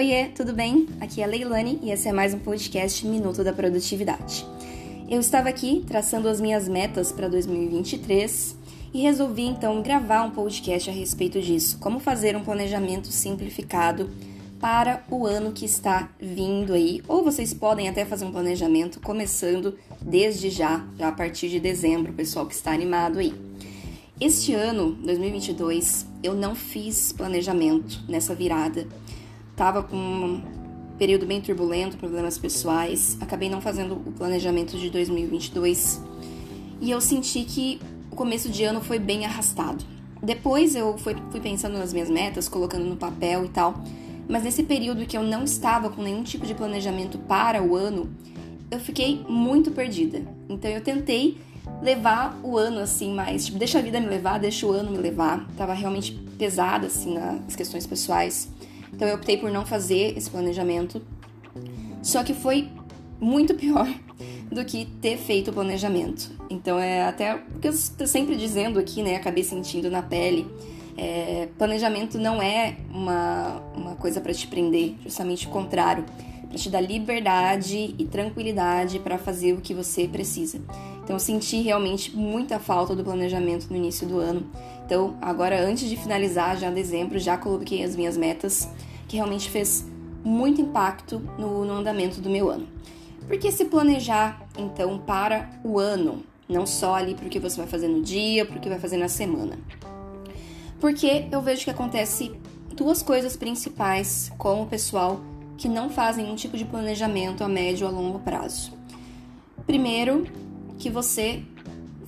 Oiê, tudo bem? Aqui é a Leilani e esse é mais um podcast Minuto da Produtividade. Eu estava aqui traçando as minhas metas para 2023 e resolvi então gravar um podcast a respeito disso, como fazer um planejamento simplificado para o ano que está vindo aí, ou vocês podem até fazer um planejamento começando desde já, já a partir de dezembro, pessoal que está animado aí. Este ano, 2022, eu não fiz planejamento nessa virada. Tava com um período bem turbulento, problemas pessoais, acabei não fazendo o planejamento de 2022 e eu senti que o começo de ano foi bem arrastado. Depois eu fui, fui pensando nas minhas metas, colocando no papel e tal, mas nesse período que eu não estava com nenhum tipo de planejamento para o ano, eu fiquei muito perdida. Então eu tentei levar o ano assim mais, tipo, deixa a vida me levar, deixa o ano me levar. Tava realmente pesada assim nas questões pessoais. Então eu optei por não fazer esse planejamento. Só que foi muito pior do que ter feito o planejamento. Então é até o que eu estou sempre dizendo aqui, né? Acabei sentindo na pele é, planejamento não é uma, uma coisa para te prender, justamente o contrário, para te dar liberdade e tranquilidade para fazer o que você precisa. Então, eu senti realmente muita falta do planejamento no início do ano. Então, agora, antes de finalizar, já em dezembro, já coloquei as minhas metas, que realmente fez muito impacto no, no andamento do meu ano. Porque se planejar, então, para o ano, não só ali para o que você vai fazer no dia, para o que vai fazer na semana. Porque eu vejo que acontece duas coisas principais com o pessoal que não fazem um tipo de planejamento a médio ou a longo prazo. Primeiro, que você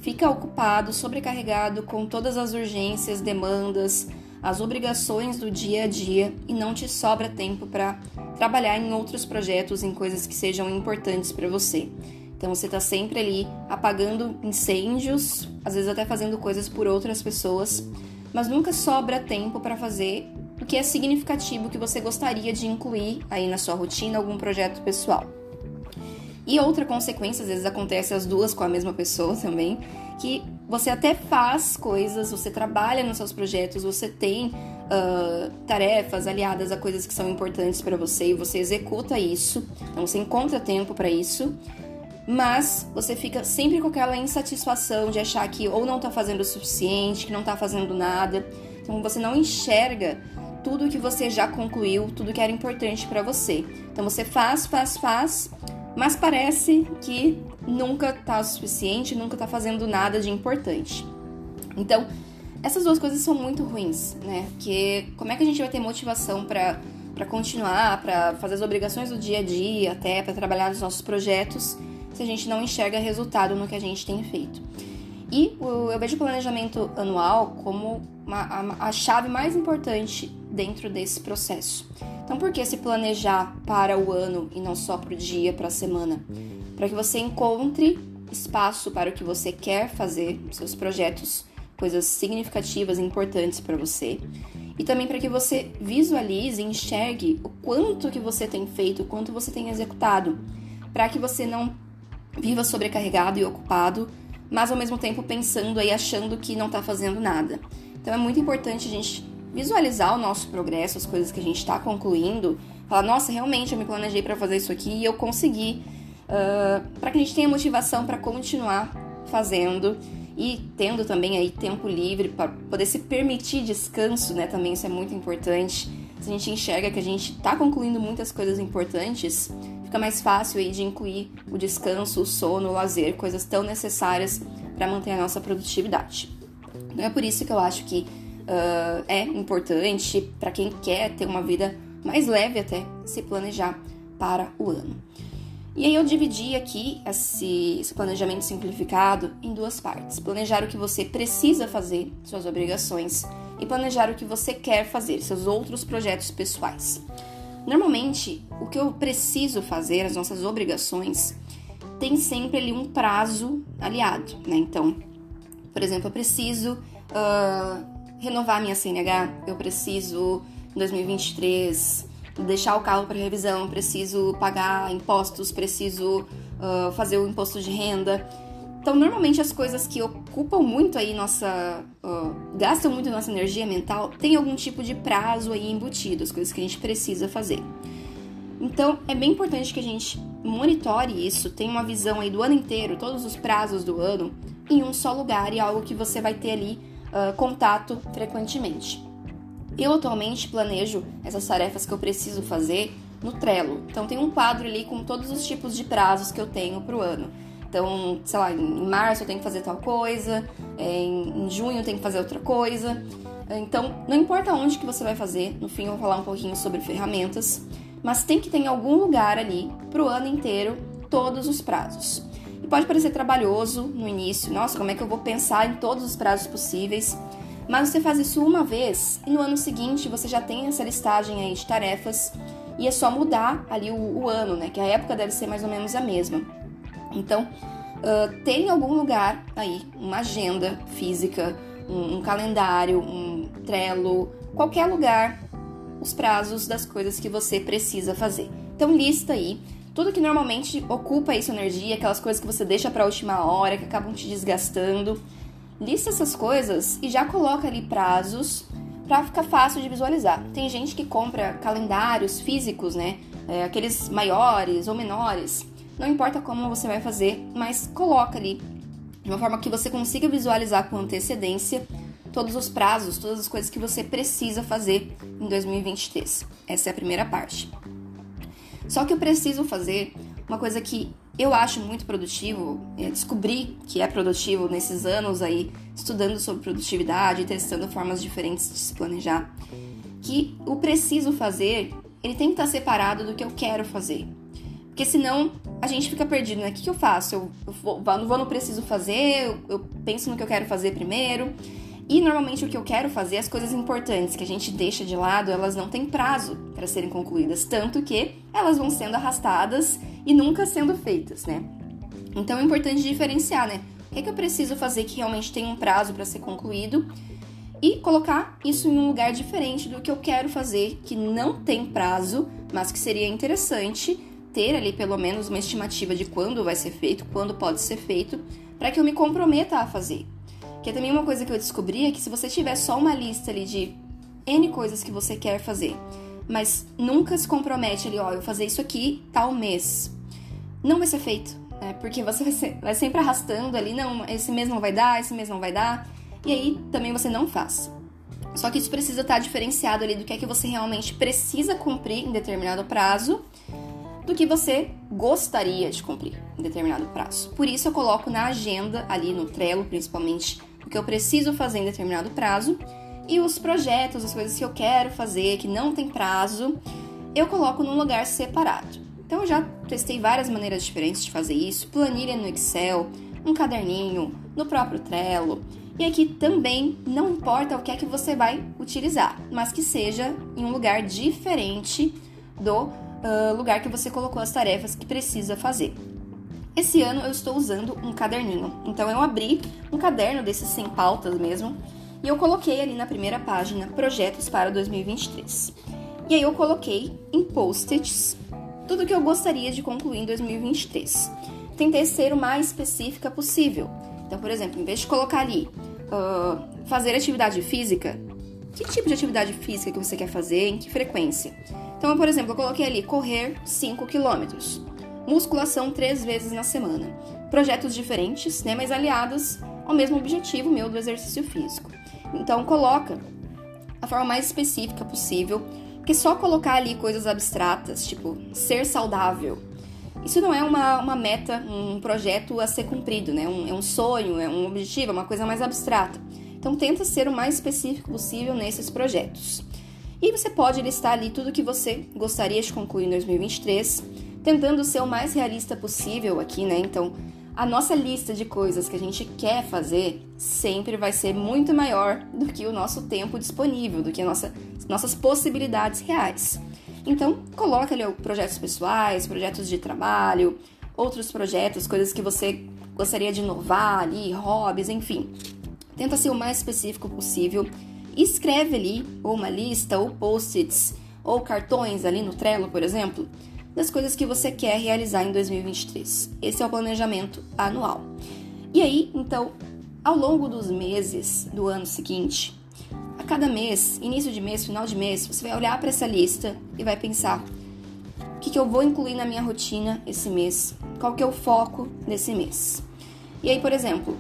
fica ocupado, sobrecarregado com todas as urgências, demandas, as obrigações do dia a dia e não te sobra tempo para trabalhar em outros projetos, em coisas que sejam importantes para você. Então você está sempre ali apagando incêndios, às vezes até fazendo coisas por outras pessoas, mas nunca sobra tempo para fazer o que é significativo que você gostaria de incluir aí na sua rotina, algum projeto pessoal. E outra consequência, às vezes acontece as duas com a mesma pessoa também, que você até faz coisas, você trabalha nos seus projetos, você tem uh, tarefas aliadas a coisas que são importantes para você e você executa isso, então você encontra tempo para isso, mas você fica sempre com aquela insatisfação de achar que ou não tá fazendo o suficiente, que não tá fazendo nada. Então você não enxerga tudo que você já concluiu, tudo que era importante para você. Então você faz, faz, faz, mas parece que nunca tá o suficiente, nunca tá fazendo nada de importante. Então, essas duas coisas são muito ruins, né? Porque como é que a gente vai ter motivação para para continuar, para fazer as obrigações do dia a dia, até para trabalhar nos nossos projetos? se a gente não enxerga resultado no que a gente tem feito. E eu vejo o planejamento anual como uma, a, a chave mais importante dentro desse processo. Então, por que se planejar para o ano e não só para o dia, para a semana? Para que você encontre espaço para o que você quer fazer, seus projetos, coisas significativas e importantes para você. E também para que você visualize enxergue o quanto que você tem feito, o quanto você tem executado, para que você não viva sobrecarregado e ocupado, mas ao mesmo tempo pensando e achando que não está fazendo nada. Então é muito importante a gente visualizar o nosso progresso, as coisas que a gente está concluindo, falar, nossa, realmente eu me planejei para fazer isso aqui e eu consegui, uh, para que a gente tenha motivação para continuar fazendo e tendo também aí tempo livre para poder se permitir descanso, né? Também isso é muito importante. Se a gente enxerga que a gente está concluindo muitas coisas importantes, fica mais fácil aí de incluir o descanso, o sono, o lazer, coisas tão necessárias para manter a nossa produtividade. Então é por isso que eu acho que uh, é importante para quem quer ter uma vida mais leve até se planejar para o ano. E aí eu dividi aqui esse, esse, planejamento simplificado em duas partes. Planejar o que você precisa fazer, suas obrigações, e planejar o que você quer fazer, seus outros projetos pessoais. Normalmente, o que eu preciso fazer, as nossas obrigações, tem sempre ali um prazo aliado, né? Então, por exemplo, eu preciso uh, renovar minha CNH, eu preciso, em 2023, deixar o carro para revisão, preciso pagar impostos, preciso uh, fazer o imposto de renda. Então, normalmente as coisas que ocupam muito aí nossa. Uh, gastam muito nossa energia mental tem algum tipo de prazo aí embutido, as coisas que a gente precisa fazer. Então, é bem importante que a gente monitore isso, tenha uma visão aí do ano inteiro, todos os prazos do ano, em um só lugar e algo que você vai ter ali uh, contato frequentemente. Eu atualmente planejo essas tarefas que eu preciso fazer no Trello. Então tem um quadro ali com todos os tipos de prazos que eu tenho para o ano. Então, sei lá, em março eu tenho que fazer tal coisa, é, em junho eu tenho que fazer outra coisa. Então, não importa onde que você vai fazer, no fim eu vou falar um pouquinho sobre ferramentas, mas tem que ter em algum lugar ali para o ano inteiro todos os prazos. Pode parecer trabalhoso no início, nossa, como é que eu vou pensar em todos os prazos possíveis? Mas você faz isso uma vez e no ano seguinte você já tem essa listagem aí de tarefas e é só mudar ali o, o ano, né? Que a época deve ser mais ou menos a mesma. Então, uh, tem em algum lugar aí uma agenda física, um, um calendário, um Trello, qualquer lugar, os prazos das coisas que você precisa fazer. Então, lista aí tudo que normalmente ocupa aí sua energia, aquelas coisas que você deixa para a última hora, que acabam te desgastando. Lista essas coisas e já coloca ali prazos para ficar fácil de visualizar. Tem gente que compra calendários físicos, né? É, aqueles maiores ou menores. Não importa como você vai fazer, mas coloca ali de uma forma que você consiga visualizar com antecedência todos os prazos, todas as coisas que você precisa fazer em 2023. Essa é a primeira parte. Só que eu preciso fazer uma coisa que eu acho muito produtivo, é descobri que é produtivo nesses anos aí, estudando sobre produtividade, testando formas diferentes de se planejar, que o preciso fazer, ele tem que estar separado do que eu quero fazer. Porque senão a gente fica perdido, né? O que, que eu faço? Eu, eu vou, não vou no preciso fazer, eu, eu penso no que eu quero fazer primeiro. E normalmente o que eu quero fazer, as coisas importantes que a gente deixa de lado, elas não têm prazo para serem concluídas, tanto que elas vão sendo arrastadas e nunca sendo feitas, né? Então é importante diferenciar, né? O que, é que eu preciso fazer que realmente tem um prazo para ser concluído e colocar isso em um lugar diferente do que eu quero fazer que não tem prazo, mas que seria interessante ter ali pelo menos uma estimativa de quando vai ser feito, quando pode ser feito, para que eu me comprometa a fazer. Que é também uma coisa que eu descobri é que se você tiver só uma lista ali de N coisas que você quer fazer, mas nunca se compromete ali, ó, eu vou fazer isso aqui tal mês, não vai ser feito, né? Porque você vai, sempre arrastando ali, não, esse mês não vai dar, esse mês não vai dar, e aí também você não faz. Só que isso precisa estar diferenciado ali do que é que você realmente precisa cumprir em determinado prazo do que você gostaria de cumprir em determinado prazo. Por isso eu coloco na agenda ali no Trello, principalmente que eu preciso fazer em determinado prazo e os projetos, as coisas que eu quero fazer que não tem prazo, eu coloco num lugar separado. Então eu já testei várias maneiras diferentes de fazer isso, planilha no Excel, um caderninho, no próprio Trello. E aqui também não importa o que é que você vai utilizar, mas que seja em um lugar diferente do uh, lugar que você colocou as tarefas que precisa fazer. Esse ano eu estou usando um caderninho, então eu abri um caderno desses sem pautas mesmo e eu coloquei ali na primeira página projetos para 2023. E aí eu coloquei em post-its tudo que eu gostaria de concluir em 2023. Tentei ser o mais específica possível. Então, por exemplo, em vez de colocar ali uh, fazer atividade física, que tipo de atividade física que você quer fazer, em que frequência? Então, por exemplo, eu coloquei ali correr 5 quilômetros musculação três vezes na semana. Projetos diferentes, né, mas aliados ao mesmo objetivo meu do exercício físico. Então coloca a forma mais específica possível, porque só colocar ali coisas abstratas, tipo ser saudável, isso não é uma, uma meta, um projeto a ser cumprido, né? Um, é um sonho, é um objetivo, é uma coisa mais abstrata. Então tenta ser o mais específico possível nesses projetos. E você pode listar ali tudo que você gostaria de concluir em 2023 tentando ser o mais realista possível aqui, né? Então, a nossa lista de coisas que a gente quer fazer sempre vai ser muito maior do que o nosso tempo disponível, do que nossa, nossas possibilidades reais. Então, coloca ali projetos pessoais, projetos de trabalho, outros projetos, coisas que você gostaria de inovar ali, hobbies, enfim. Tenta ser o mais específico possível. Escreve ali ou uma lista, ou post-its, ou cartões ali no Trello, por exemplo, das coisas que você quer realizar em 2023. Esse é o planejamento anual. E aí, então, ao longo dos meses do ano seguinte, a cada mês, início de mês, final de mês, você vai olhar para essa lista e vai pensar: o que, que eu vou incluir na minha rotina esse mês, qual que é o foco desse mês. E aí, por exemplo,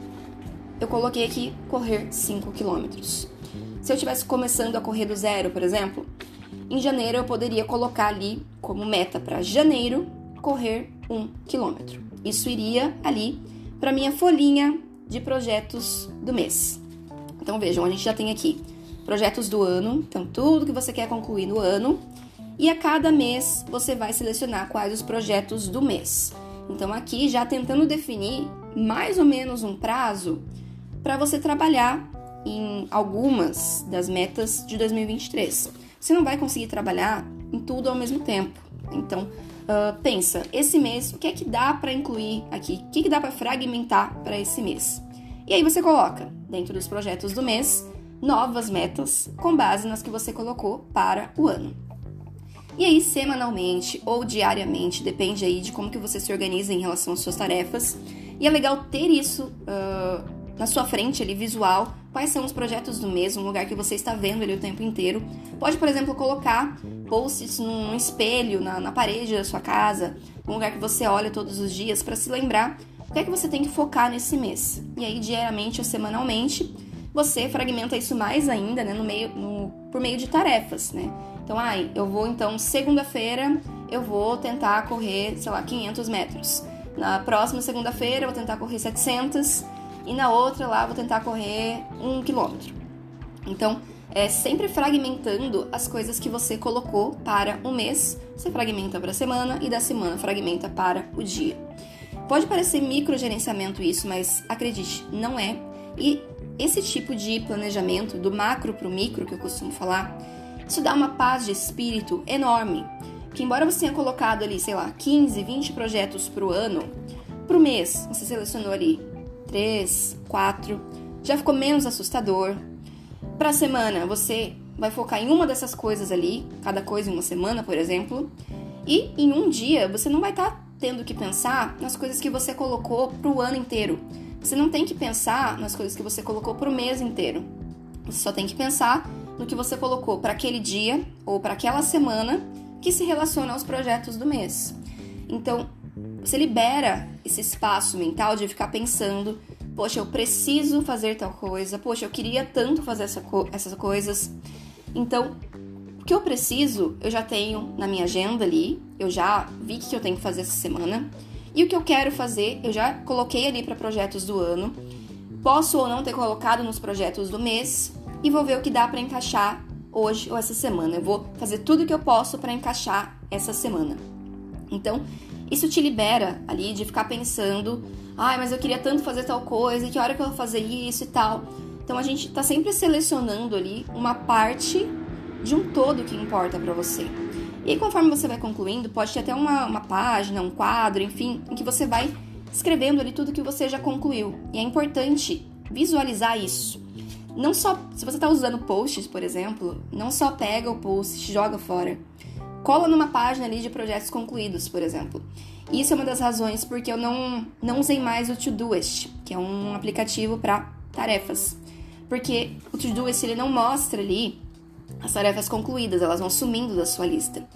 eu coloquei aqui correr 5 quilômetros. Se eu estivesse começando a correr do zero, por exemplo, em janeiro eu poderia colocar ali como meta para janeiro correr 1 um quilômetro. Isso iria ali para minha folhinha de projetos do mês. Então vejam, a gente já tem aqui projetos do ano, então tudo que você quer concluir no ano, e a cada mês você vai selecionar quais os projetos do mês. Então aqui já tentando definir mais ou menos um prazo para você trabalhar em algumas das metas de 2023. Você não vai conseguir trabalhar em tudo ao mesmo tempo. Então, uh, pensa, esse mês, o que é que dá para incluir aqui? O que, é que dá para fragmentar para esse mês? E aí você coloca, dentro dos projetos do mês, novas metas com base nas que você colocou para o ano. E aí, semanalmente ou diariamente, depende aí de como que você se organiza em relação às suas tarefas. E é legal ter isso uh, na sua frente ali, visual, quais são os projetos do mês, um lugar que você está vendo ali o tempo inteiro. Pode, por exemplo, colocar posts num espelho, na, na parede da sua casa, um lugar que você olha todos os dias para se lembrar o que é que você tem que focar nesse mês. E aí, diariamente ou semanalmente, você fragmenta isso mais ainda, né, no meio, no, por meio de tarefas, né? Então, ai, eu vou então segunda-feira eu vou tentar correr, sei lá, 500 metros. Na próxima segunda-feira eu vou tentar correr 700 e na outra lá vou tentar correr um quilômetro. Então, é sempre fragmentando as coisas que você colocou para o mês, você fragmenta para a semana e da semana fragmenta para o dia. Pode parecer microgerenciamento isso, mas acredite, não é. E esse tipo de planejamento, do macro para o micro que eu costumo falar, isso dá uma paz de espírito enorme. Que embora você tenha colocado ali, sei lá, 15, 20 projetos para o ano, para o mês você selecionou ali 3, 4, já ficou menos assustador. Para a semana, você vai focar em uma dessas coisas ali, cada coisa em uma semana, por exemplo, e em um dia você não vai estar tá tendo que pensar nas coisas que você colocou para o ano inteiro. Você não tem que pensar nas coisas que você colocou para o mês inteiro. Você só tem que pensar no que você colocou para aquele dia ou para aquela semana que se relaciona aos projetos do mês. Então, você libera esse espaço mental de ficar pensando: poxa, eu preciso fazer tal coisa, poxa, eu queria tanto fazer essa co essas coisas. Então, o que eu preciso, eu já tenho na minha agenda ali, eu já vi que eu tenho que fazer essa semana. E o que eu quero fazer, eu já coloquei ali para projetos do ano. Posso ou não ter colocado nos projetos do mês e vou ver o que dá para encaixar hoje ou essa semana. Eu vou fazer tudo o que eu posso para encaixar essa semana. Então, isso te libera ali de ficar pensando, ai, mas eu queria tanto fazer tal coisa, e que hora que eu vou fazer isso e tal. Então a gente tá sempre selecionando ali uma parte de um todo que importa para você. E aí, conforme você vai concluindo, pode ter até uma, uma página, um quadro, enfim, em que você vai escrevendo ali tudo que você já concluiu. E é importante visualizar isso. Não só, se você está usando posts, por exemplo, não só pega o post e joga fora cola numa página ali de projetos concluídos, por exemplo. Isso é uma das razões porque eu não, não usei mais o Todoist, que é um aplicativo para tarefas. Porque o Todoist ele não mostra ali as tarefas concluídas, elas vão sumindo da sua lista.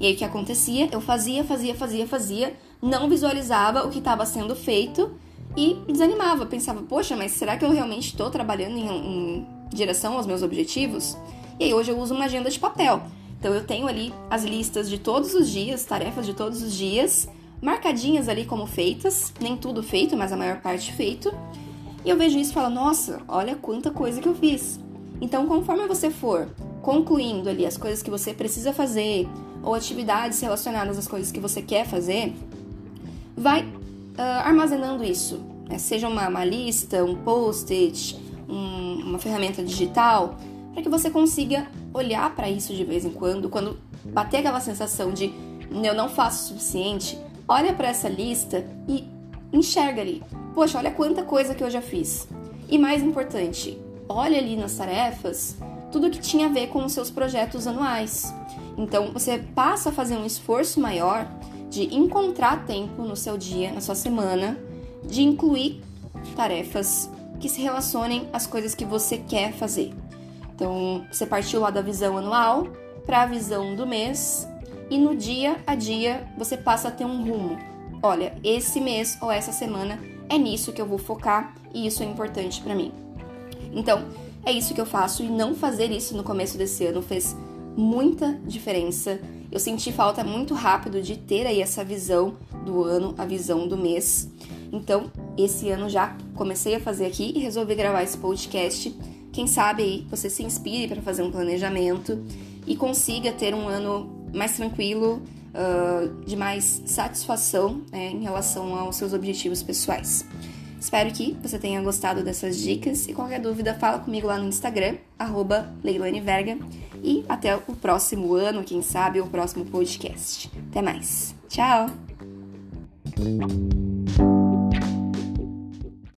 E aí o que acontecia? Eu fazia, fazia, fazia, fazia, não visualizava o que estava sendo feito e desanimava. Pensava, poxa, mas será que eu realmente estou trabalhando em, em direção aos meus objetivos? E aí hoje eu uso uma agenda de papel. Então eu tenho ali as listas de todos os dias, tarefas de todos os dias, marcadinhas ali como feitas, nem tudo feito, mas a maior parte feito. E eu vejo isso e falo, nossa, olha quanta coisa que eu fiz. Então, conforme você for concluindo ali as coisas que você precisa fazer ou atividades relacionadas às coisas que você quer fazer, vai uh, armazenando isso. Né? Seja uma, uma, lista, um post-it, um, uma ferramenta digital, para que você consiga olhar para isso de vez em quando, quando bater aquela sensação de eu não faço o suficiente, olha para essa lista e enxerga ali. Poxa, olha quanta coisa que eu já fiz. E mais importante, olha ali nas tarefas tudo que tinha a ver com os seus projetos anuais. Então você passa a fazer um esforço maior de encontrar tempo no seu dia, na sua semana, de incluir tarefas que se relacionem às coisas que você quer fazer. Então, você partiu lá da visão anual para a visão do mês e no dia a dia você passa a ter um rumo. Olha, esse mês ou essa semana é nisso que eu vou focar e isso é importante para mim. Então, é isso que eu faço e não fazer isso no começo desse ano fez muita diferença. Eu senti falta muito rápido de ter aí essa visão do ano, a visão do mês. Então, esse ano já comecei a fazer aqui e resolvi gravar esse podcast. Quem sabe aí você se inspire para fazer um planejamento e consiga ter um ano mais tranquilo, uh, de mais satisfação né, em relação aos seus objetivos pessoais. Espero que você tenha gostado dessas dicas e qualquer dúvida fala comigo lá no Instagram, arroba Verga. E até o próximo ano, quem sabe, o próximo podcast. Até mais. Tchau!